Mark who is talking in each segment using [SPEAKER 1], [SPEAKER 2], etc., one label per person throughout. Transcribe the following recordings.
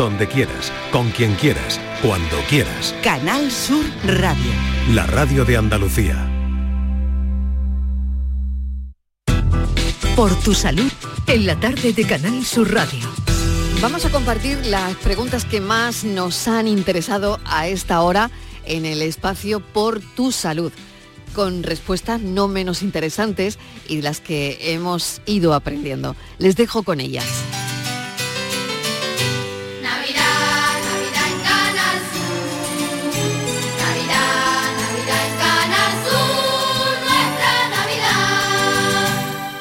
[SPEAKER 1] donde quieras, con quien quieras, cuando quieras.
[SPEAKER 2] Canal Sur Radio.
[SPEAKER 1] La radio de Andalucía.
[SPEAKER 3] Por tu salud, en la tarde de Canal Sur Radio.
[SPEAKER 4] Vamos a compartir las preguntas que más nos han interesado a esta hora en el espacio Por tu salud, con respuestas no menos interesantes y de las que hemos ido aprendiendo. Les dejo con ellas.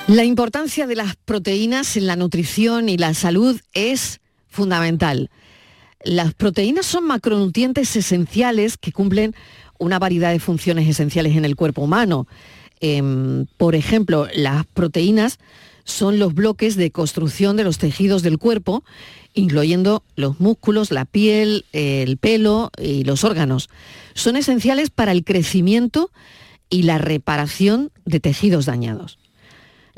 [SPEAKER 4] La importancia de las proteínas en la nutrición y la salud es fundamental. Las proteínas son macronutrientes esenciales que cumplen una variedad de funciones esenciales en el cuerpo humano. Em, por ejemplo, las proteínas son los bloques de construcción de los tejidos del cuerpo, incluyendo los músculos, la piel, el pelo y los órganos. Son esenciales para el crecimiento y la reparación de tejidos dañados.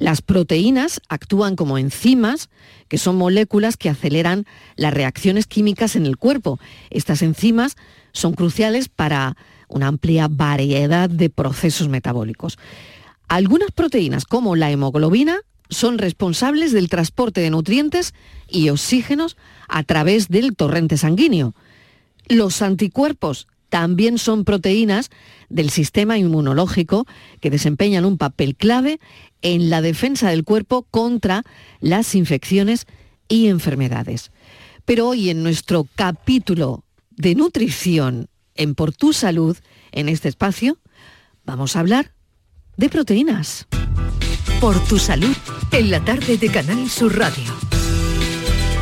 [SPEAKER 4] Las proteínas actúan como enzimas, que son moléculas que aceleran las reacciones químicas en el cuerpo. Estas enzimas son cruciales para una amplia variedad de procesos metabólicos. Algunas proteínas, como la hemoglobina, son responsables del transporte de nutrientes y oxígenos a través del torrente sanguíneo. Los anticuerpos también son proteínas del sistema inmunológico que desempeñan un papel clave en la defensa del cuerpo contra las infecciones y enfermedades. Pero hoy en nuestro capítulo de nutrición en Por tu Salud, en este espacio, vamos a hablar de proteínas.
[SPEAKER 3] Por tu salud, en la tarde de Canal Sur Radio.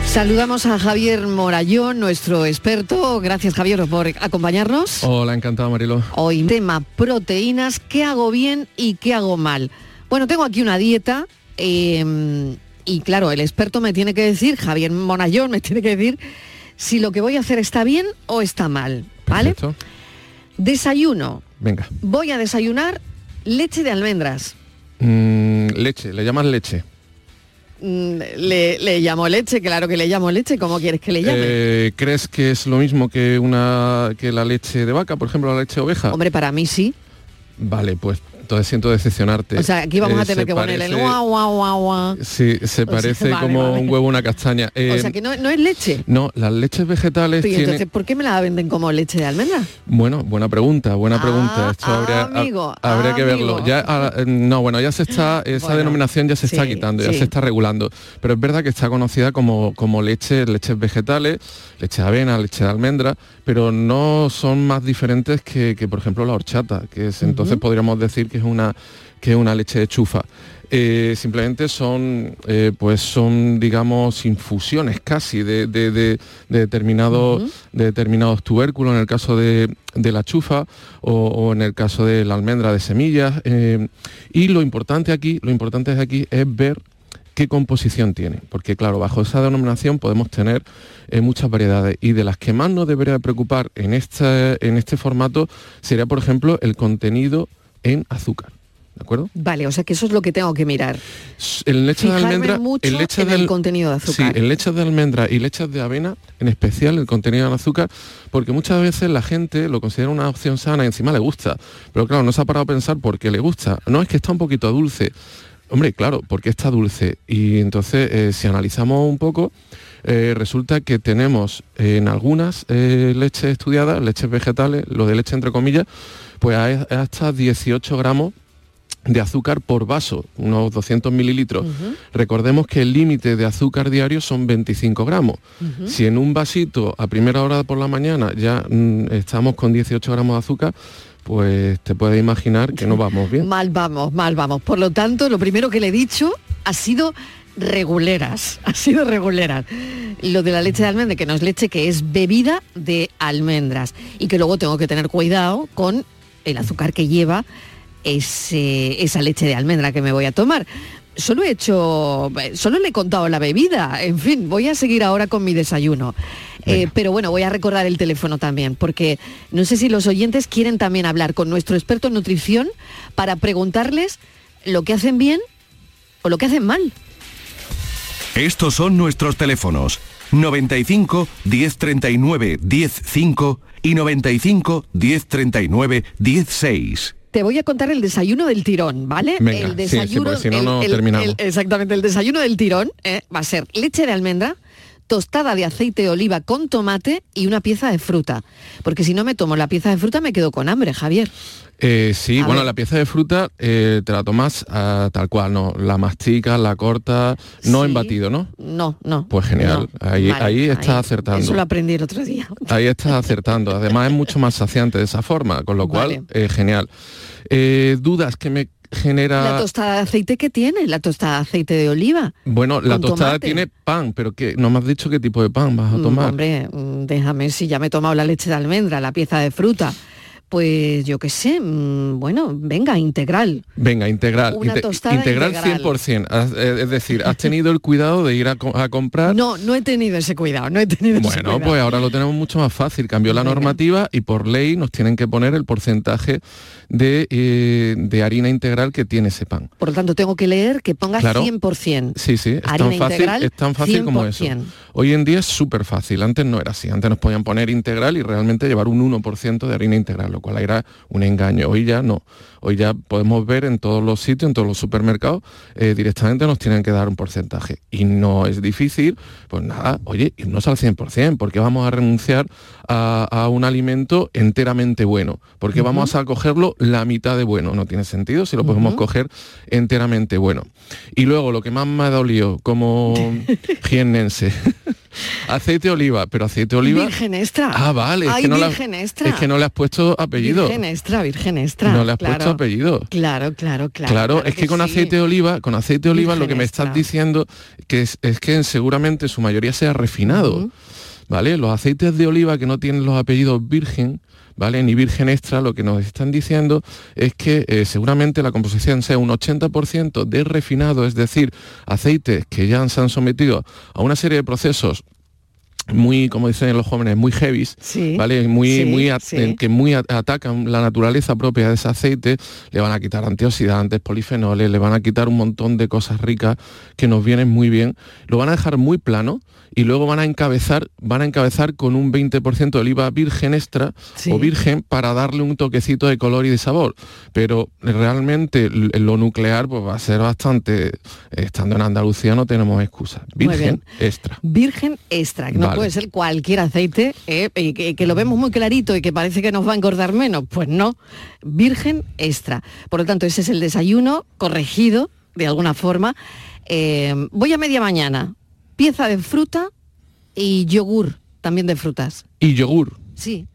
[SPEAKER 4] Saludamos a Javier Morayón, nuestro experto. Gracias Javier por acompañarnos.
[SPEAKER 5] Hola, encantado Marilo.
[SPEAKER 4] Hoy tema proteínas, ¿qué hago bien y qué hago mal? Bueno, tengo aquí una dieta eh, y claro, el experto me tiene que decir, Javier Morayón me tiene que decir si lo que voy a hacer está bien o está mal, ¿vale?
[SPEAKER 5] Perfecto.
[SPEAKER 4] Desayuno.
[SPEAKER 5] Venga.
[SPEAKER 4] Voy a desayunar leche de almendras.
[SPEAKER 5] Mm, leche, le llamas leche.
[SPEAKER 4] Mm, Le, le llamo leche, claro que le llamo leche, ¿cómo quieres que le llame?
[SPEAKER 5] Eh, ¿Crees que es lo mismo que una que la leche de vaca, por ejemplo, la leche de oveja?
[SPEAKER 4] Hombre, para mí sí.
[SPEAKER 5] Vale, pues entonces siento decepcionarte.
[SPEAKER 4] O sea, aquí vamos
[SPEAKER 5] Eh,
[SPEAKER 4] a tener
[SPEAKER 5] se
[SPEAKER 4] que ponerle el
[SPEAKER 5] parece-
[SPEAKER 4] guau, guau, guau, guau.
[SPEAKER 5] Sí, se parece
[SPEAKER 4] vale,
[SPEAKER 5] como
[SPEAKER 4] vale.
[SPEAKER 5] un huevo una castaña.
[SPEAKER 4] O
[SPEAKER 5] Eh,
[SPEAKER 4] sea, que no, no es leche.
[SPEAKER 5] No, las leches vegetales tienen...
[SPEAKER 4] entonces, ¿por qué me la venden como leche de almendra?
[SPEAKER 5] Bueno, buena pregunta, buena
[SPEAKER 4] Ah,
[SPEAKER 5] pregunta. Esto habría,
[SPEAKER 4] amigo,
[SPEAKER 5] habría que verlo.
[SPEAKER 4] amigo.
[SPEAKER 5] Ya, ah, eh, no, bueno, ya se está, esa
[SPEAKER 4] Bueno,
[SPEAKER 5] denominación ya se está quitando, ya
[SPEAKER 4] sí.
[SPEAKER 5] se está regulando. Pero es verdad que está conocida como, como leche, leches vegetales, leche de avena, leche de almendra, pero no son más diferentes que, que, por ejemplo, la horchata, que es, entonces podríamos decir que es una, que es una leche de chufa. Eh, simplemente son eh, pues son digamos infusiones casi de, de- de- de determinados determinados tubérculos en el caso de, de la chufa o, o en el caso de la almendra de semillas eh, y lo importante aquí lo importante de aquí es ver qué composición tiene porque claro bajo esa denominación podemos tener eh, muchas variedades y de las que más nos debería preocupar en este en este formato sería por ejemplo el contenido en azúcar ¿de acuerdo?
[SPEAKER 4] Vale, o sea que eso es lo que tengo que mirar.
[SPEAKER 5] El leche de almendra,
[SPEAKER 4] mucho
[SPEAKER 5] el leche
[SPEAKER 4] en
[SPEAKER 5] del-
[SPEAKER 4] el contenido de azúcar.
[SPEAKER 5] Sí, en leches de almendra y leches de avena, en especial el contenido en azúcar, porque muchas veces la gente lo considera una opción sana y encima le gusta. Pero claro, no se ha parado a pensar por qué le gusta. No es que está un poquito dulce. Hombre, claro, porque está dulce. Y entonces, eh, si analizamos un poco, eh, resulta que tenemos eh, en algunas eh, leches estudiadas, leches vegetales, lo de leche entre comillas, pues hasta 18 gramos de azúcar por vaso, unos 200 mililitros. Recordemos que el límite de azúcar diario son 25 gramos. Si en un vasito a primera hora por la mañana ya mm, estamos con 18 gramos de azúcar, pues te puedes imaginar que no vamos bien.
[SPEAKER 4] Mal vamos, mal vamos. Por lo tanto, lo primero que le he dicho ha sido reguleras, ha sido reguleras. Lo de la leche de almendra, que no es leche, que es bebida de almendras. Y que luego tengo que tener cuidado con el azúcar que lleva ese- esa leche de almendra que me voy a tomar. Solo he hecho, solo le he contado la bebida. En fin, voy a seguir ahora con mi desayuno. Eh, pero bueno, voy a recordar el teléfono también, porque no sé si los oyentes quieren también hablar con nuestro experto en nutrición para preguntarles lo que hacen bien o lo que hacen mal.
[SPEAKER 6] Estos son nuestros teléfonos 95 1039 105 y 95 1039 16.
[SPEAKER 4] Te voy a contar el desayuno del tirón, ¿vale?
[SPEAKER 5] Venga,
[SPEAKER 4] el
[SPEAKER 5] sí, sí,
[SPEAKER 4] desayuno,
[SPEAKER 5] porque si no,
[SPEAKER 4] el-
[SPEAKER 5] no
[SPEAKER 4] el-
[SPEAKER 5] terminamos.
[SPEAKER 4] el- exactamente, el desayuno del tirón eh, va a ser leche de almendra, tostada de aceite de oliva con tomate y una pieza de fruta. Porque si no me tomo la pieza de fruta me quedo con hambre, Javier.
[SPEAKER 5] Eh, sí,
[SPEAKER 4] A
[SPEAKER 5] bueno,
[SPEAKER 4] ver.
[SPEAKER 5] la pieza de fruta eh, te la tomas ah, tal cual, ¿no? La masticas, la cortas, no en
[SPEAKER 4] Sí.
[SPEAKER 5] batido, ¿no?
[SPEAKER 4] No, no.
[SPEAKER 5] Pues genial,
[SPEAKER 4] no.
[SPEAKER 5] ahí,
[SPEAKER 4] Vale,
[SPEAKER 5] ahí estás acertando.
[SPEAKER 4] Eso lo aprendí el otro día.
[SPEAKER 5] Ahí estás acertando. Además es mucho más saciante de esa forma, con lo cual,
[SPEAKER 4] Vale.
[SPEAKER 5] eh, genial. Eh, dudas que me genera...
[SPEAKER 4] ¿La tostada de aceite qué tiene? La tostada de aceite de oliva.
[SPEAKER 5] bueno, la tostada
[SPEAKER 4] tomate?
[SPEAKER 5] tiene pan, pero que no me has dicho qué tipo de pan vas a
[SPEAKER 4] Mm,
[SPEAKER 5] tomar.
[SPEAKER 4] Hombre, mm, déjame si ya me he tomado la leche de almendra, la pieza de fruta. Pues yo qué sé, mm, bueno, venga, integral.
[SPEAKER 5] Venga, integral.
[SPEAKER 4] Una
[SPEAKER 5] Inte-
[SPEAKER 4] tostada
[SPEAKER 5] integral,
[SPEAKER 4] integral.
[SPEAKER 5] 100%. Has- eh, Es decir, has tenido el cuidado de ir a, co- a comprar
[SPEAKER 4] No, no he tenido ese cuidado, no he tenido ese
[SPEAKER 5] Bueno,
[SPEAKER 4] cuidado.
[SPEAKER 5] pues ahora lo tenemos mucho más fácil. Cambió la
[SPEAKER 4] Venga.
[SPEAKER 5] normativa y por ley nos tienen que poner el porcentaje de, eh, de harina integral que tiene ese pan.
[SPEAKER 4] Por lo tanto, tengo que leer que pongas
[SPEAKER 5] Claro.
[SPEAKER 4] 100%.
[SPEAKER 5] Sí, sí, es
[SPEAKER 4] Harina
[SPEAKER 5] tan fácil, es tan fácil como eso.
[SPEAKER 4] 100%.
[SPEAKER 5] Hoy en día es súper fácil, antes no era así, antes nos podían poner integral y realmente llevar un 1% de harina integral, lo cual era un engaño. Hoy ya no, hoy ya podemos ver en todos los sitios, en todos los supermercados, eh, directamente nos tienen que dar un porcentaje. Y no es difícil, pues nada, oye, irnos al 100%, porque vamos a renunciar a, a un alimento enteramente bueno, porque vamos a cogerlo la mitad de bueno, no tiene sentido si lo podemos coger enteramente bueno. Y luego lo que más me ha dolido como jiennense, aceite de oliva, pero aceite de oliva...
[SPEAKER 4] Virgen extra.
[SPEAKER 5] Ah, vale, es
[SPEAKER 4] Ay,
[SPEAKER 5] que, no
[SPEAKER 4] virgen extra.
[SPEAKER 5] es que no le has puesto apellido.
[SPEAKER 4] Virgen extra, virgen extra.
[SPEAKER 5] No le has
[SPEAKER 4] claro.
[SPEAKER 5] puesto apellido.
[SPEAKER 4] Claro, claro, claro.
[SPEAKER 5] Claro, es que, con
[SPEAKER 4] sí.
[SPEAKER 5] aceite de oliva, con aceite de oliva lo que me estás
[SPEAKER 4] extra.
[SPEAKER 5] diciendo que es, es que seguramente su mayoría sea refinado. ¿Vale? Los aceites de oliva que no tienen los apellidos virgen, ¿vale? Ni virgen extra, lo que nos están diciendo es que eh, seguramente la composición sea un 80% de refinado, es decir, aceites que ya se han sometido a una serie de procesos muy, como dicen los jóvenes, muy heavies,
[SPEAKER 4] Sí,
[SPEAKER 5] ¿vale? Muy,
[SPEAKER 4] sí,
[SPEAKER 5] muy
[SPEAKER 4] sí.
[SPEAKER 5] que muy at- atacan la naturaleza propia de ese aceite, le van a quitar antioxidantes, polifenoles, le van a quitar un montón de cosas ricas que nos vienen muy bien, lo van a dejar muy plano y luego van a encabezar, van a encabezar con un 20% de oliva virgen extra o virgen para darle un toquecito de color y de sabor. Pero realmente lo nuclear pues va a ser bastante, estando en Andalucía no tenemos excusa. Virgen extra.
[SPEAKER 4] Virgen extra, no
[SPEAKER 5] Vale.
[SPEAKER 4] Puede ser cualquier aceite, eh, y que, que lo vemos muy clarito y que parece que nos va a engordar menos. Pues no, virgen extra. Por lo tanto, ese es el desayuno corregido, de alguna forma. Eh, voy a media mañana, pieza de fruta y yogur, también de frutas.
[SPEAKER 5] Y yogur,
[SPEAKER 4] Sí,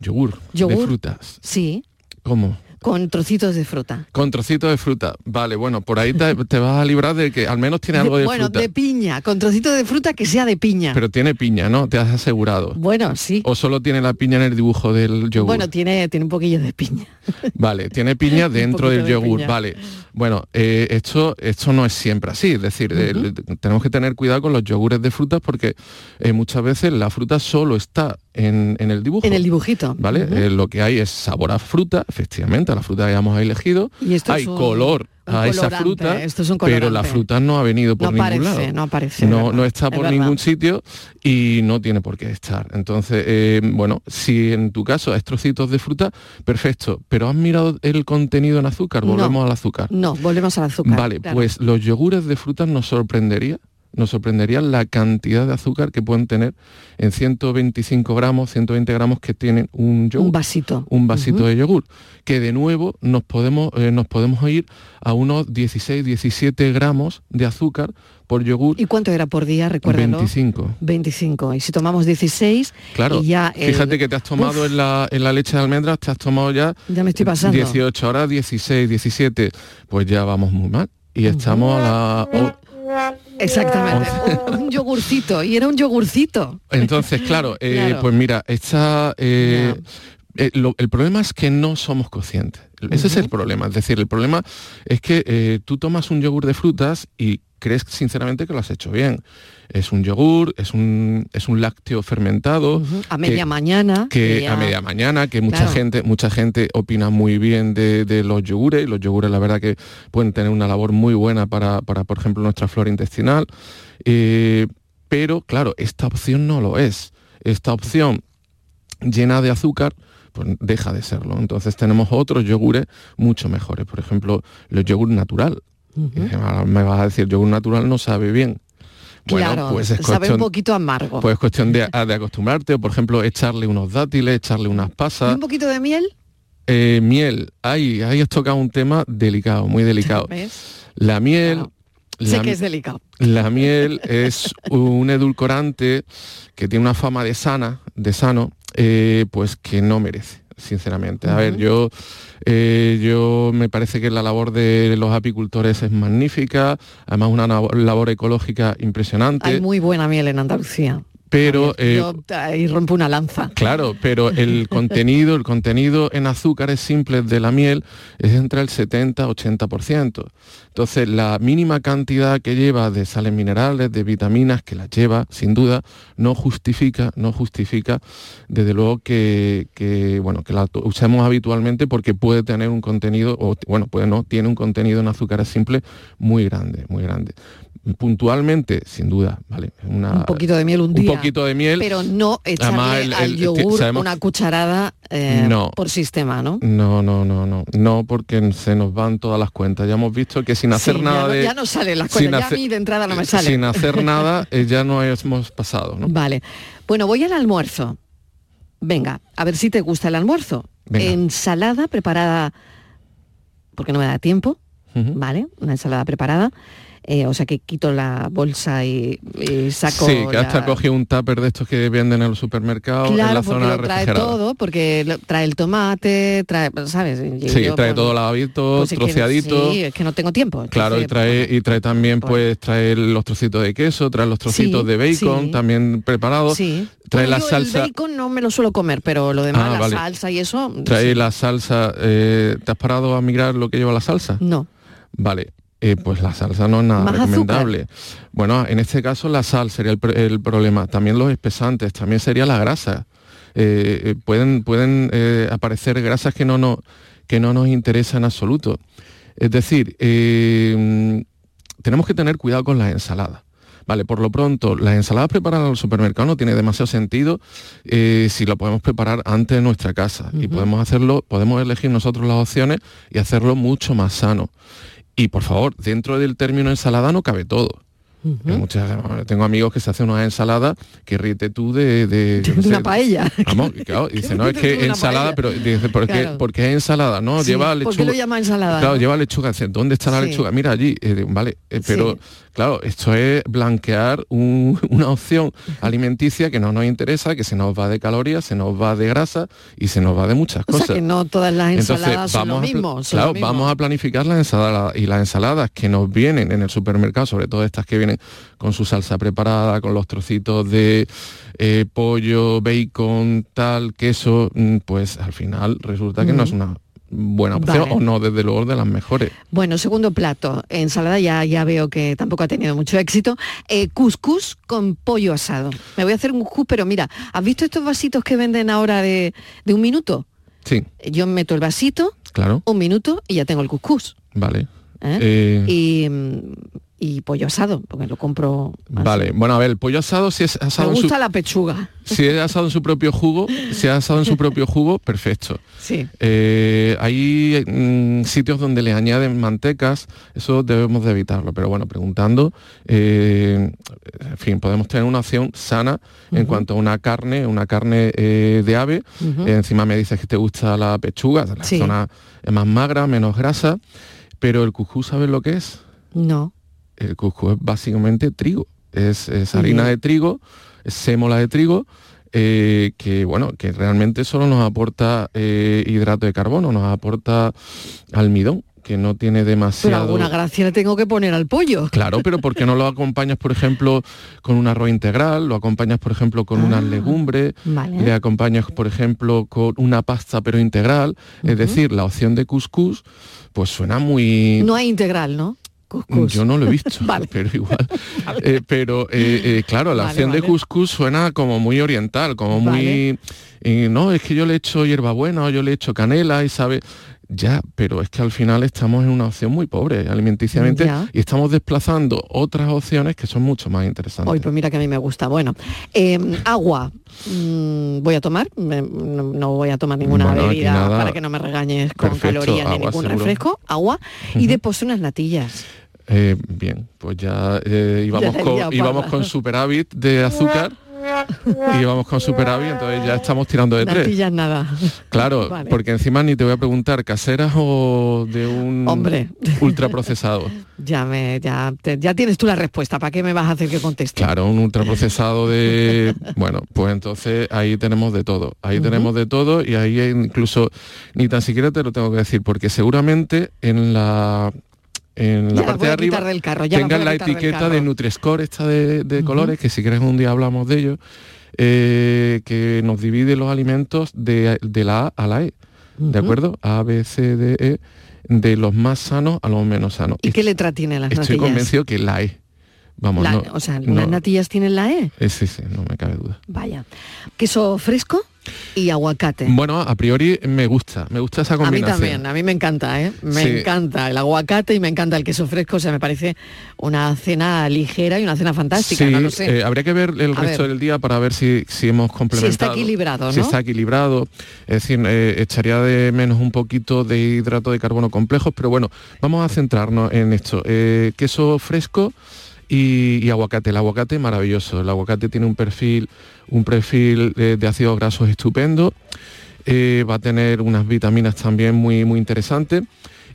[SPEAKER 5] yogur,
[SPEAKER 4] Yogur.
[SPEAKER 5] de frutas.
[SPEAKER 4] sí,
[SPEAKER 5] ¿Cómo?
[SPEAKER 4] Con trocitos de fruta.
[SPEAKER 5] Con trocitos de fruta. Vale, bueno, por ahí te, te vas a librar de que al menos tiene algo de
[SPEAKER 4] bueno,
[SPEAKER 5] fruta.
[SPEAKER 4] de piña, con trocitos de fruta que sea de piña.
[SPEAKER 5] Pero tiene piña, ¿no? Te has asegurado.
[SPEAKER 4] bueno, sí.
[SPEAKER 5] O solo tiene la piña en el dibujo del yogur.
[SPEAKER 4] Bueno, tiene, tiene un poquillo de piña.
[SPEAKER 5] Vale, tiene piña dentro del
[SPEAKER 4] de
[SPEAKER 5] yogur,
[SPEAKER 4] piña.
[SPEAKER 5] vale. Bueno, eh, esto, esto no es siempre así, es decir, eh, tenemos que tener cuidado con los yogures de frutas porque eh, muchas veces la fruta solo está en, en el dibujo.
[SPEAKER 4] En el dibujito.
[SPEAKER 5] ¿Vale? Eh, lo que hay es sabor a fruta, efectivamente, a la fruta que hayamos elegido.
[SPEAKER 4] Y esto
[SPEAKER 5] hay
[SPEAKER 4] un-
[SPEAKER 5] color a esa fruta,
[SPEAKER 4] esto es un
[SPEAKER 5] pero la fruta no ha venido por
[SPEAKER 4] No
[SPEAKER 5] ningún
[SPEAKER 4] aparece,
[SPEAKER 5] lado.
[SPEAKER 4] no aparece,
[SPEAKER 5] No, no está
[SPEAKER 4] es
[SPEAKER 5] por ningún sitio y no tiene por qué estar. Entonces, eh, bueno, si en tu caso es trocitos de fruta, perfecto. Pero has mirado el contenido en azúcar,
[SPEAKER 4] No.
[SPEAKER 5] volvemos al azúcar.
[SPEAKER 4] No, volvemos al azúcar.
[SPEAKER 5] Vale,
[SPEAKER 4] claro.
[SPEAKER 5] pues los yogures de frutas nos sorprendería, nos sorprendería la cantidad de azúcar que pueden tener en 125 gramos, 120 gramos que tienen un yogur.
[SPEAKER 4] Un vasito.
[SPEAKER 5] Un vasito de yogur, que de nuevo nos podemos, eh, nos podemos ir a unos 16, 17 gramos de azúcar por yogur.
[SPEAKER 4] ¿Y cuánto era por día? Recuérdalo.
[SPEAKER 5] 25.
[SPEAKER 4] 25. Y si tomamos 16,
[SPEAKER 5] Claro,
[SPEAKER 4] y ya el-
[SPEAKER 5] fíjate que te has tomado en la, en la leche de almendras, te has tomado ya
[SPEAKER 4] Ya me estoy pasando.
[SPEAKER 5] 18, ahora 16, 17, pues ya vamos muy mal. Y estamos a la... oh,
[SPEAKER 4] Exactamente. un, un yogurcito. Y era un yogurcito.
[SPEAKER 5] Entonces, claro, eh,
[SPEAKER 4] Claro.
[SPEAKER 5] pues mira, esta, eh, eh, lo- el problema es que no somos conscientes. Ese es el problema. Es decir, el problema es que eh, tú tomas un yogur de frutas y crees sinceramente que lo has hecho bien. Es un yogur, es un, es un lácteo fermentado.
[SPEAKER 4] A
[SPEAKER 5] que-
[SPEAKER 4] media mañana.
[SPEAKER 5] que a media mañana, que mucha
[SPEAKER 4] Claro.
[SPEAKER 5] gente, mucha gente opina muy bien de, de los yogures, los yogures la verdad que pueden tener una labor muy buena para, para, por ejemplo, nuestra flora intestinal, Eh, pero claro, esta opción no lo es. Esta opción llena de azúcar, pues deja de serlo. Entonces tenemos otros yogures mucho mejores, por ejemplo, los yogur natural. Y ahora me vas a decir, yogur natural no sabe bien. Bueno,
[SPEAKER 4] claro,
[SPEAKER 5] pues es
[SPEAKER 4] sabe un
[SPEAKER 5] cuestión,
[SPEAKER 4] poquito amargo.
[SPEAKER 5] pues es cuestión de, de acostumbrarte, o por ejemplo, echarle unos dátiles, echarle unas
[SPEAKER 4] ¿Y
[SPEAKER 5] pasas.
[SPEAKER 4] un poquito de miel?
[SPEAKER 5] Eh, miel, ahí, ahí has tocado un tema delicado, muy delicado.
[SPEAKER 4] ¿Ves?
[SPEAKER 5] La miel,
[SPEAKER 4] Claro.
[SPEAKER 5] la,
[SPEAKER 4] Sé que es delicado.
[SPEAKER 5] la miel es un edulcorante que tiene una fama de sana, de sano, eh, pues que no merece, sinceramente. A ver, yo, eh, yo me parece que la labor de los apicultores es magnífica, además una labor, labor ecológica impresionante,
[SPEAKER 4] Hay muy buena miel en Andalucía.
[SPEAKER 5] Pero eh,
[SPEAKER 4] Yo ahí rompo una lanza.
[SPEAKER 5] Claro, pero el contenido, el contenido en azúcares simples de la miel es entre el 70-80%. Entonces, la mínima cantidad que lleva de sales minerales, de vitaminas, que las lleva, sin duda, no justifica, no justifica, desde luego que, que, bueno, que la usemos habitualmente porque puede tener un contenido, o bueno, puede no, tiene un contenido en azúcares simples muy grande, muy grande. Puntualmente, sin duda, ¿vale? Una-
[SPEAKER 4] un poquito de miel un
[SPEAKER 5] un
[SPEAKER 4] día.
[SPEAKER 5] poquito de miel.
[SPEAKER 4] Pero no echarle
[SPEAKER 5] Además, el-
[SPEAKER 4] al yogur
[SPEAKER 5] sabemos-
[SPEAKER 4] una cucharada eh,
[SPEAKER 5] No.
[SPEAKER 4] por sistema, ¿no?
[SPEAKER 5] No, no, no, no, no, porque se nos van todas las cuentas. Ya hemos visto que sin hacer
[SPEAKER 4] Sí,
[SPEAKER 5] nada
[SPEAKER 4] ya, no-
[SPEAKER 5] de...
[SPEAKER 4] ya no salen las cosas, ya
[SPEAKER 5] hacer-
[SPEAKER 4] a mí de entrada no me sale.
[SPEAKER 5] Sin hacer nada eh, ya no hemos pasado, ¿no?
[SPEAKER 4] Vale. Bueno, voy al almuerzo. Venga, a ver si te gusta el almuerzo.
[SPEAKER 5] Venga.
[SPEAKER 4] Ensalada preparada, porque no me da tiempo. ¿vale? Una ensalada preparada. Eh, o sea que quito la bolsa y, y saco.
[SPEAKER 5] Sí, que hasta
[SPEAKER 4] la-
[SPEAKER 5] coge un tupper de estos que venden en los supermercados en
[SPEAKER 4] Claro,
[SPEAKER 5] la
[SPEAKER 4] porque
[SPEAKER 5] zona
[SPEAKER 4] lo trae todo, porque lo- trae el tomate, trae, ¿sabes? Y
[SPEAKER 5] Sí,
[SPEAKER 4] yo,
[SPEAKER 5] trae
[SPEAKER 4] pues,
[SPEAKER 5] todo lavadito,
[SPEAKER 4] pues es que-
[SPEAKER 5] troceadito.
[SPEAKER 4] sí, es que no tengo tiempo.
[SPEAKER 5] Claro, y trae,
[SPEAKER 4] pues,
[SPEAKER 5] y trae también,
[SPEAKER 4] pues-
[SPEAKER 5] pues, trae los trocitos de queso, trae los trocitos
[SPEAKER 4] Sí,
[SPEAKER 5] de bacon
[SPEAKER 4] sí.
[SPEAKER 5] también preparados,
[SPEAKER 4] Sí.
[SPEAKER 5] trae la
[SPEAKER 4] yo
[SPEAKER 5] salsa,
[SPEAKER 4] El bacon no me lo suelo comer, pero lo demás,
[SPEAKER 5] Ah,
[SPEAKER 4] la
[SPEAKER 5] vale.
[SPEAKER 4] salsa y eso.
[SPEAKER 5] trae
[SPEAKER 4] sí.
[SPEAKER 5] la salsa, eh, ¿te has parado a mirar lo que lleva la salsa?
[SPEAKER 4] No.
[SPEAKER 5] Vale, eh, pues la salsa no es nada
[SPEAKER 4] Más
[SPEAKER 5] recomendable. Bueno, en este caso la sal sería el, pr- el problema. También los espesantes, también sería la grasa. Eh, eh, pueden pueden aparecer grasas que no, no, que no nos interesan en absoluto. Es decir, tenemos que tener cuidado con las ensaladas. Vale, por lo pronto, las ensaladas preparadas en el supermercado no tiene demasiado sentido eh, si lo podemos preparar antes en nuestra casa. Y podemos hacerlo, podemos elegir nosotros las opciones y hacerlo mucho más sano. Y por favor, dentro del término ensalada no cabe todo. Muchas- tengo amigos que se hacen una ensalada que ríete tú de... de,
[SPEAKER 4] una
[SPEAKER 5] sé,
[SPEAKER 4] paella.
[SPEAKER 5] Vamos, claro, dice, no, es que ensalada,
[SPEAKER 4] paella.
[SPEAKER 5] pero dice, ¿por qué,
[SPEAKER 4] Claro.
[SPEAKER 5] porque es ensalada? No,
[SPEAKER 4] Sí,
[SPEAKER 5] lleva
[SPEAKER 4] ¿por
[SPEAKER 5] lechuga.
[SPEAKER 4] qué lo llama ensalada,
[SPEAKER 5] Claro,
[SPEAKER 4] no?
[SPEAKER 5] lleva lechuga. Dice, ¿Dónde está la
[SPEAKER 4] Sí.
[SPEAKER 5] lechuga? Mira allí. Eh, vale, eh, pero
[SPEAKER 4] Sí.
[SPEAKER 5] claro, esto es blanquear un- una opción alimenticia que no nos interesa, que se nos va de calorías, se nos va de grasa y se nos va de muchas
[SPEAKER 4] O
[SPEAKER 5] cosas.
[SPEAKER 4] sea que no todas las ensaladas son lo mismo. son
[SPEAKER 5] claro,
[SPEAKER 4] lo mismo.
[SPEAKER 5] vamos a planificar las ensaladas y las ensaladas que nos vienen en el supermercado, sobre todo estas que vienen con su salsa preparada, con los trocitos de eh, pollo, bacon, tal, queso, mm, pues al final resulta que no es una buena opción
[SPEAKER 4] Vale.
[SPEAKER 5] o no, desde luego de las mejores.
[SPEAKER 4] Bueno, segundo plato, ensalada ya, ya veo que tampoco ha tenido mucho éxito. Eh, cuscús con pollo asado. Me voy a hacer un cuscús, pero mira, ¿has visto estos vasitos que venden ahora de, de un minuto?
[SPEAKER 5] Sí,
[SPEAKER 4] Yo meto el vasito,
[SPEAKER 5] claro,
[SPEAKER 4] un minuto y ya tengo el cuscús.
[SPEAKER 5] vale.
[SPEAKER 4] ¿Eh?
[SPEAKER 5] Eh,
[SPEAKER 4] Y, mm, y pollo asado, porque lo compro. así.
[SPEAKER 5] Vale, bueno, a ver, el pollo asado si es
[SPEAKER 4] Me
[SPEAKER 5] asado en su,
[SPEAKER 4] gusta la pechuga.
[SPEAKER 5] si es asado en su propio jugo, si es asado en su propio jugo, perfecto.
[SPEAKER 4] Sí.
[SPEAKER 5] Eh, hay mm, sitios donde le añaden mantecas, eso debemos de evitarlo, pero bueno, preguntando, eh, en fin, podemos tener una opción sana en cuanto a una carne, una carne eh, de ave, encima me dices que te gusta la pechuga, la
[SPEAKER 4] Sí.
[SPEAKER 5] zona es más magra, menos grasa, pero el cuscús, ¿sabes lo que es?
[SPEAKER 4] No.
[SPEAKER 5] El cuscús es básicamente trigo, es, es harina de trigo, es sémola de trigo, eh, que bueno, que realmente solo nos aporta eh, hidrato de carbono, nos aporta almidón, que no tiene
[SPEAKER 4] Pero
[SPEAKER 5] demasiado...
[SPEAKER 4] alguna gracia le tengo que poner al pollo.
[SPEAKER 5] Claro, pero ¿por qué no lo acompañas, por ejemplo, con un arroz integral? Lo acompañas, por ejemplo, con unas legumbres,
[SPEAKER 4] Ah, vale.
[SPEAKER 5] le acompañas, por ejemplo, con una pasta pero integral. Es decir, la opción de couscous, pues suena muy...
[SPEAKER 4] No hay integral, ¿no? Cuscús.
[SPEAKER 5] Yo no lo he visto,
[SPEAKER 4] Vale.
[SPEAKER 5] pero igual. Eh, pero eh, eh, claro, la
[SPEAKER 4] Vale,
[SPEAKER 5] opción de couscous suena como muy oriental, como muy... no, es que yo le echo hierbabuena o yo le echo canela y sabe... Ya, pero es que al final estamos en una opción muy pobre alimenticiamente
[SPEAKER 4] Ya.
[SPEAKER 5] y estamos desplazando otras opciones que son mucho más interesantes.
[SPEAKER 4] Hoy, pues mira que a mí me gusta. Bueno, eh, agua. mm, voy a tomar, no, no voy a tomar ninguna
[SPEAKER 5] Bueno,
[SPEAKER 4] bebida
[SPEAKER 5] nada.
[SPEAKER 4] para que no me regañes con
[SPEAKER 5] Perfecto,
[SPEAKER 4] calorías ni ningún
[SPEAKER 5] seguro.
[SPEAKER 4] refresco, agua y de postre unas natillas.
[SPEAKER 5] Eh, bien, pues ya eh, íbamos,
[SPEAKER 4] Ya
[SPEAKER 5] con, íbamos con superávit de azúcar íbamos con superávit, entonces ya estamos tirando de tres.
[SPEAKER 4] Nada.
[SPEAKER 5] Claro,
[SPEAKER 4] Vale.
[SPEAKER 5] porque encima ni te voy a preguntar, ¿caseras o de un
[SPEAKER 4] Hombre.
[SPEAKER 5] ultraprocesado?
[SPEAKER 4] Ya me, ya, te- ya tienes tú la respuesta. ¿Para qué me vas a hacer que conteste?
[SPEAKER 5] Claro, un ultraprocesado de... Bueno, pues entonces ahí tenemos de todo. Ahí tenemos de todo y ahí incluso ni tan siquiera te lo tengo que decir, porque seguramente en la... En la
[SPEAKER 4] Ya,
[SPEAKER 5] parte de arriba
[SPEAKER 4] del carro, ya
[SPEAKER 5] tengan la etiqueta de Nutri-Score esta de, de colores, que si quieres un día hablamos de ello, eh, que nos divide los alimentos de, de la A a la E. ¿De acuerdo? A, B, C, D, E, de los más sanos a los menos sanos.
[SPEAKER 4] ¿Y qué letra tienen las
[SPEAKER 5] Estoy
[SPEAKER 4] natillas?
[SPEAKER 5] convencido que la E. Vamos,
[SPEAKER 4] La-
[SPEAKER 5] no,
[SPEAKER 4] o sea,
[SPEAKER 5] no,
[SPEAKER 4] las natillas tienen la E.
[SPEAKER 5] eh, sí, sí, no me cabe duda.
[SPEAKER 4] Vaya. Queso fresco y aguacate.
[SPEAKER 5] Bueno, a priori me gusta, me gusta esa
[SPEAKER 4] A mí
[SPEAKER 5] combinación.
[SPEAKER 4] también, a mí me encanta, ¿eh? Me
[SPEAKER 5] Sí.
[SPEAKER 4] encanta el aguacate y me encanta el queso fresco, o sea, me parece una cena ligera y una cena fantástica,
[SPEAKER 5] Sí,
[SPEAKER 4] no lo sé.
[SPEAKER 5] eh, habría que ver el
[SPEAKER 4] A
[SPEAKER 5] resto
[SPEAKER 4] ver.
[SPEAKER 5] del día para ver si, si hemos complementado.
[SPEAKER 4] equilibrado,
[SPEAKER 5] Si está equilibrado. Es decir, eh, echaría de menos un poquito de hidrato de carbono complejos, pero bueno, vamos a centrarnos en esto. Eh, queso fresco y, aguacate. El aguacate maravilloso. El aguacate tiene un perfil, un perfil eh, de ácidos grasos estupendo. Eh, va a tener unas vitaminas también muy, muy interesantes.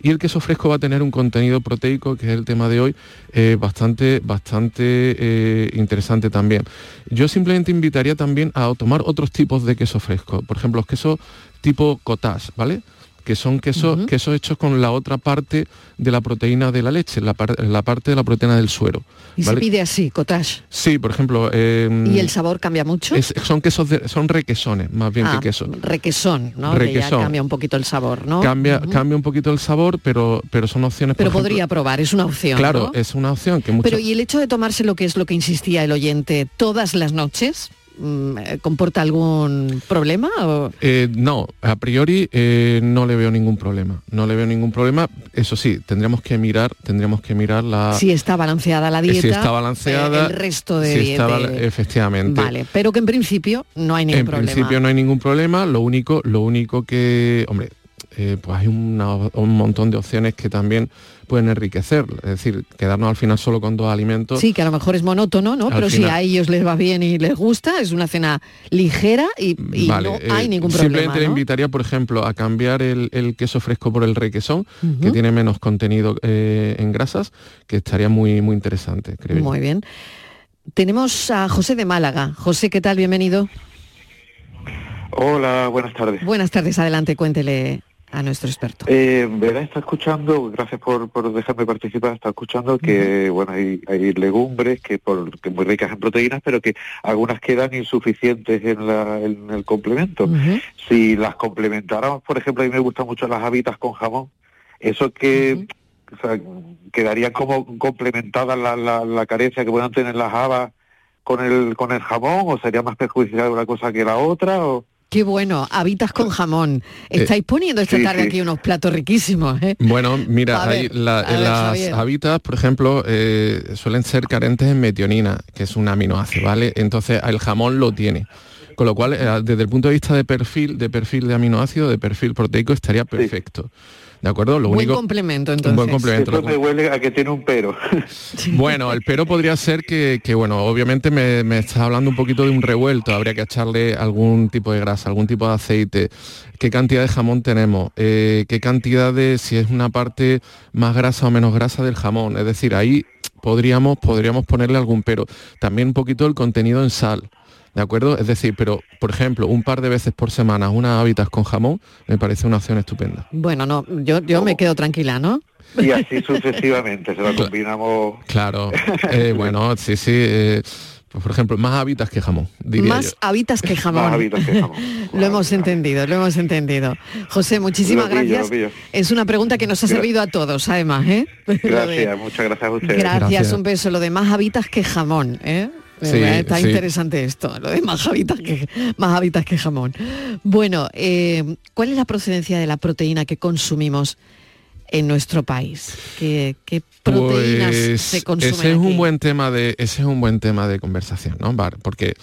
[SPEAKER 5] Y el queso fresco va a tener un contenido proteico, que es el tema de hoy, eh, bastante, bastante eh, interesante también. Yo simplemente invitaría también a tomar otros tipos de queso fresco. Por ejemplo, los quesos tipo cottage, ¿vale? Que son quesos, quesos hechos con la otra parte de la proteína de la leche, la, par- la parte de la proteína del suero.
[SPEAKER 4] y se pide así, cottage.
[SPEAKER 5] Sí, por ejemplo... eh,
[SPEAKER 4] ¿Y el sabor cambia mucho?
[SPEAKER 5] es- son quesos, de- son requesones, más bien
[SPEAKER 4] Ah,
[SPEAKER 5] que queso.
[SPEAKER 4] Requesón, ¿no? Que ya
[SPEAKER 5] Requesón.
[SPEAKER 4] cambia un poquito el sabor, ¿no?
[SPEAKER 5] Cambia, cambia un poquito el sabor, pero, pero son opciones... por
[SPEAKER 4] Pero
[SPEAKER 5] ejemplo-
[SPEAKER 4] podría probar, es una opción.
[SPEAKER 5] Claro,
[SPEAKER 4] ¿no?
[SPEAKER 5] es una opción que.
[SPEAKER 4] Pero ¿y el hecho de tomarse lo que es lo que insistía el oyente todas las noches? Mm, eh, ¿Comporta algún problema? o-
[SPEAKER 5] Eh, no, a priori eh, no le veo ningún problema. No le veo ningún problema. Eso sí, tendríamos que mirar, tendríamos que mirar la.
[SPEAKER 4] si está balanceada la dieta,
[SPEAKER 5] si está balanceada.
[SPEAKER 4] el resto de
[SPEAKER 5] si está
[SPEAKER 4] dieta.
[SPEAKER 5] efectivamente.
[SPEAKER 4] Vale, pero que en principio no hay ningún
[SPEAKER 5] en
[SPEAKER 4] problema.
[SPEAKER 5] principio no hay ningún problema. Lo único, lo único que, hombre, eh, pues hay una- un montón de opciones que también pueden enriquecer. Es decir, quedarnos al final solo con dos alimentos.
[SPEAKER 4] Sí, que a lo mejor es monótono, ¿no? Pero si a ellos les va bien y les gusta, es una cena ligera y, y
[SPEAKER 5] Vale,
[SPEAKER 4] no
[SPEAKER 5] eh,
[SPEAKER 4] hay ningún
[SPEAKER 5] Simplemente
[SPEAKER 4] problema.
[SPEAKER 5] le
[SPEAKER 4] ¿no?
[SPEAKER 5] invitaría, por ejemplo, a cambiar el, el queso fresco por el requesón,
[SPEAKER 4] Ujú.
[SPEAKER 5] que tiene menos contenido eh, en grasas, que estaría muy, muy interesante, creo yo.
[SPEAKER 4] Muy bien. Tenemos a José de Málaga. José, ¿qué tal? Bienvenido.
[SPEAKER 7] Hola, buenas tardes.
[SPEAKER 4] Buenas tardes, adelante, cuéntele a nuestro experto.
[SPEAKER 7] Eh, Verá, está escuchando, gracias por, por dejarme participar, está escuchando que, bueno, hay, hay legumbres que, por, que muy ricas en proteínas, pero que algunas quedan insuficientes en, la, en el complemento. Si las complementáramos, por ejemplo, a mí me gustan mucho las habitas con jamón, eso que o sea, quedaría como complementada la, la, la carencia que puedan tener las habas con el, con el jamón, o sería más perjudicial una cosa que la otra, o...
[SPEAKER 4] Qué bueno, habitas con jamón. Estáis poniendo esta
[SPEAKER 7] sí,
[SPEAKER 4] tarde
[SPEAKER 7] sí.
[SPEAKER 4] aquí unos platos riquísimos, ¿eh?
[SPEAKER 5] Bueno, mira, hay la-
[SPEAKER 4] ver,
[SPEAKER 5] las
[SPEAKER 4] Javier.
[SPEAKER 5] habitas, por ejemplo, eh, suelen ser carentes en metionina, que es un aminoácido, ¿vale? Entonces el jamón lo tiene. Con lo cual, eh, desde el punto de vista de perfil, de perfil de aminoácido, de perfil proteico, estaría perfecto. ¿De acuerdo? Lo
[SPEAKER 4] Buen
[SPEAKER 5] único.
[SPEAKER 4] complemento,
[SPEAKER 5] un
[SPEAKER 4] entonces.
[SPEAKER 5] buen complemento.
[SPEAKER 7] Eso me huele a que tiene un pero.
[SPEAKER 5] Bueno, el pero podría ser que, que, bueno, obviamente me, me estás hablando un poquito de un revuelto, habría que echarle algún tipo de grasa, algún tipo de aceite, qué cantidad de jamón tenemos, Eh, qué cantidad de, si es una parte más grasa o menos grasa del jamón, es decir, ahí podríamos, podríamos ponerle algún pero. También un poquito el contenido en sal. ¿De acuerdo? Es decir, pero, por ejemplo, un par de veces por semana unas hábitats con jamón me parece una opción estupenda.
[SPEAKER 4] Bueno, no, yo, yo me quedo tranquila, ¿no?
[SPEAKER 7] Y así sucesivamente, se lo combinamos.
[SPEAKER 5] Claro, eh, bueno, sí, sí. eh, pues, por ejemplo, más hábitats que jamón, diría
[SPEAKER 4] Más
[SPEAKER 5] yo.
[SPEAKER 4] hábitats que jamón.
[SPEAKER 7] Más hábitats que jamón.
[SPEAKER 4] lo hemos entendido, lo hemos entendido. José, muchísimas
[SPEAKER 7] pillo,
[SPEAKER 4] gracias. Es una pregunta que nos ha servido a todos, además, ¿eh? De-
[SPEAKER 7] Gracias, muchas gracias a ustedes.
[SPEAKER 4] Gracias,
[SPEAKER 5] Gracias.
[SPEAKER 4] un beso. Lo de más hábitats que jamón, ¿eh?
[SPEAKER 5] Sí,
[SPEAKER 4] Está
[SPEAKER 5] sí.
[SPEAKER 4] interesante esto, lo de más hábitats que, más hábitats que jamón. Bueno, eh, ¿cuál es la procedencia de la proteína que consumimos en nuestro país? ¿Qué, qué proteínas
[SPEAKER 5] Pues,
[SPEAKER 4] se consumen
[SPEAKER 5] ese es un buen tema de ese es un buen tema de conversación, ¿no? Bar? Porque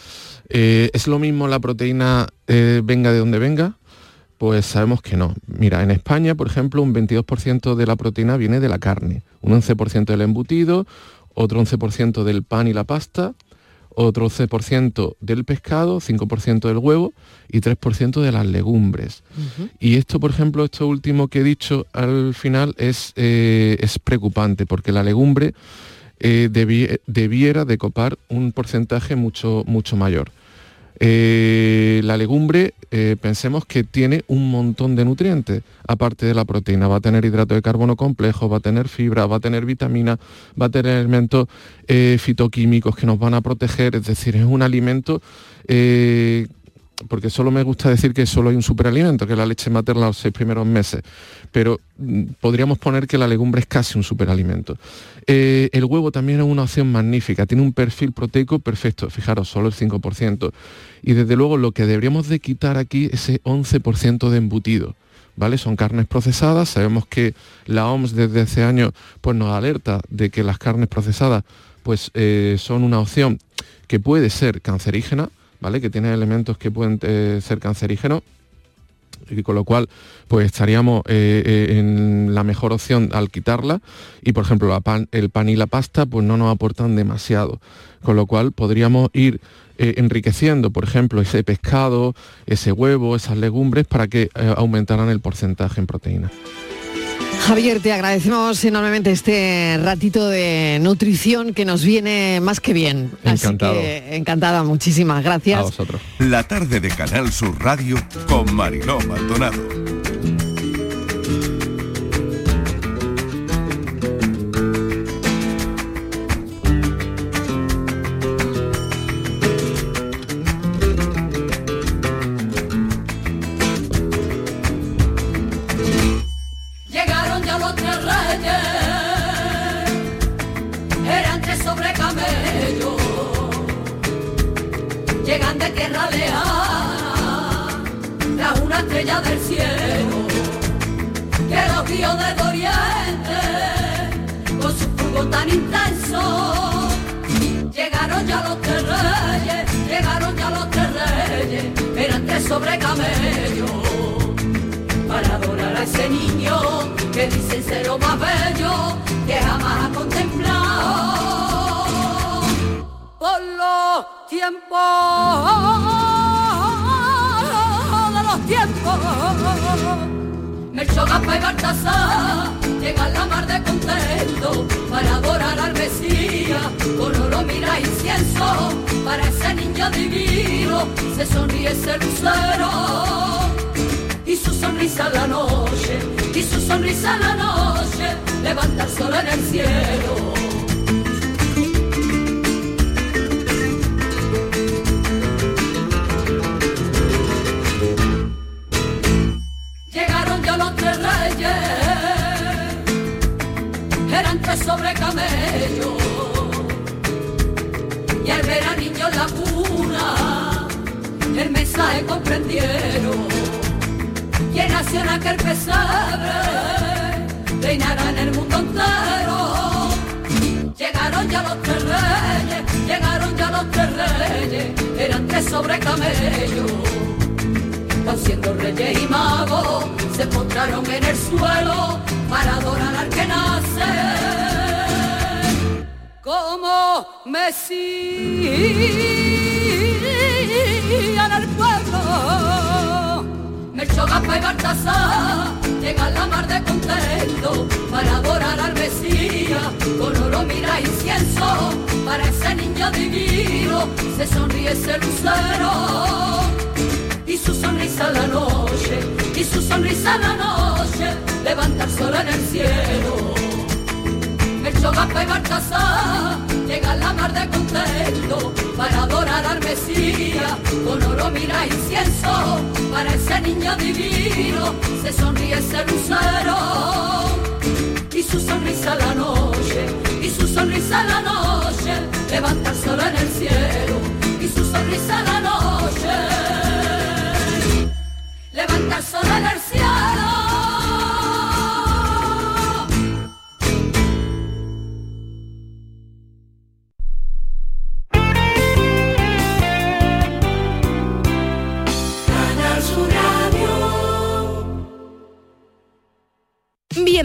[SPEAKER 5] eh, es lo mismo la proteína eh, venga de donde venga. Pues sabemos que no. Mira, en España, por ejemplo, un 22% de la proteína viene de la carne, un 11% del embutido, otro 11% del pan y la pasta, otro 11% del pescado, 5% del huevo y 3% de las legumbres. Y esto, por ejemplo, esto último que he dicho al final es, eh, es preocupante porque la legumbre eh, debi- debiera de copar un porcentaje mucho, mucho mayor. Eh, la legumbre, eh, pensemos que tiene un montón de nutrientes, aparte de la proteína. Va a tener hidrato de carbono complejo, va a tener fibra, va a tener vitamina, va a tener elementos eh, fitoquímicos que nos van a proteger. Es decir, es un alimento porque solo me gusta decir que solo hay un superalimento, que es la leche materna los seis primeros meses, pero mm, podríamos poner que la legumbre es casi un superalimento. Eh, el huevo también es una opción magnífica, tiene un perfil proteico perfecto, fijaros, solo el 5%. Y desde luego lo que deberíamos de quitar aquí es ese 11% de embutido. ¿Vale? Son carnes procesadas, sabemos que la OMS desde hace años pues, nos alerta de que las carnes procesadas pues, eh, son una opción que puede ser cancerígena, ¿vale? Que tiene elementos que pueden eh, ser cancerígenos y con lo cual pues estaríamos eh, eh, en la mejor opción al quitarla. Y por ejemplo el pan y la pasta pues no nos aportan demasiado. Con lo cual podríamos ir enriqueciendo por ejemplo ese pescado ese huevo esas legumbres para que aumentaran el porcentaje en proteína
[SPEAKER 4] Javier, te agradecemos enormemente este ratito de nutrición que nos viene más que bien.
[SPEAKER 5] Encantado.
[SPEAKER 4] Así que encantada, muchísimas
[SPEAKER 5] a
[SPEAKER 4] gracias.
[SPEAKER 5] vosotros
[SPEAKER 6] La tarde de Canal Sur Radio con Mariló Maldonado.
[SPEAKER 8] Tan intenso. Llegaron ya los tres reyes, llegaron ya los tres reyes, eran tres sobre camello para adorar a ese niño que dicen ser lo más bello que jamás ha contemplado por los tiempos de los tiempos. Melchor, Gaspar y Baltasar llegan la mar de contento para adorar al Mesías. Con oro, mira, incienso para ese niño divino. Se sonríe ese lucero. Y su sonrisa en la noche, y su sonrisa en la noche, levanta el sol en el cielo. Sobre camello. Van siendo reyes y magos, se postraron en el suelo para adorar al que nace. Como Mesías el pueblo. Melchor, Gaspar y Baltasar sonríe ese lucero. Y su sonrisa la noche, y su sonrisa la noche, levanta el sol en el cielo. El chogape Baltasar llega a la mar de contento para adorar al Mesías, con oro mira incienso, para ese niño divino. Se sonríe ese lucero. Y su sonrisa la noche, y su sonrisa la noche, levanta el sol en el cielo, y su sonrisa la noche, levanta el sol en el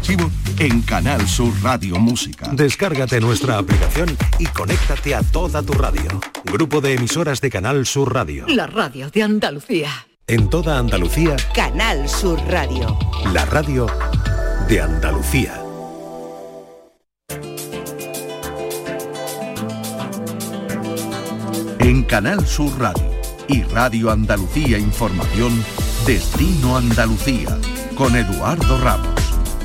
[SPEAKER 6] archivo en Canal Sur Radio Música.
[SPEAKER 1] Descárgate nuestra aplicación y conéctate a toda tu radio. Grupo de emisoras de Canal Sur Radio.
[SPEAKER 2] La radio de Andalucía.
[SPEAKER 1] En toda Andalucía,
[SPEAKER 2] Canal Sur Radio.
[SPEAKER 1] la radio de Andalucía.
[SPEAKER 6] En Canal Sur Radio y Radio Andalucía Información, Destino Andalucía, con Eduardo Ramos.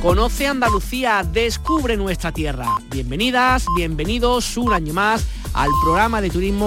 [SPEAKER 9] Conoce Andalucía, descubre nuestra tierra. Bienvenidas, bienvenidos un año más al programa de turismo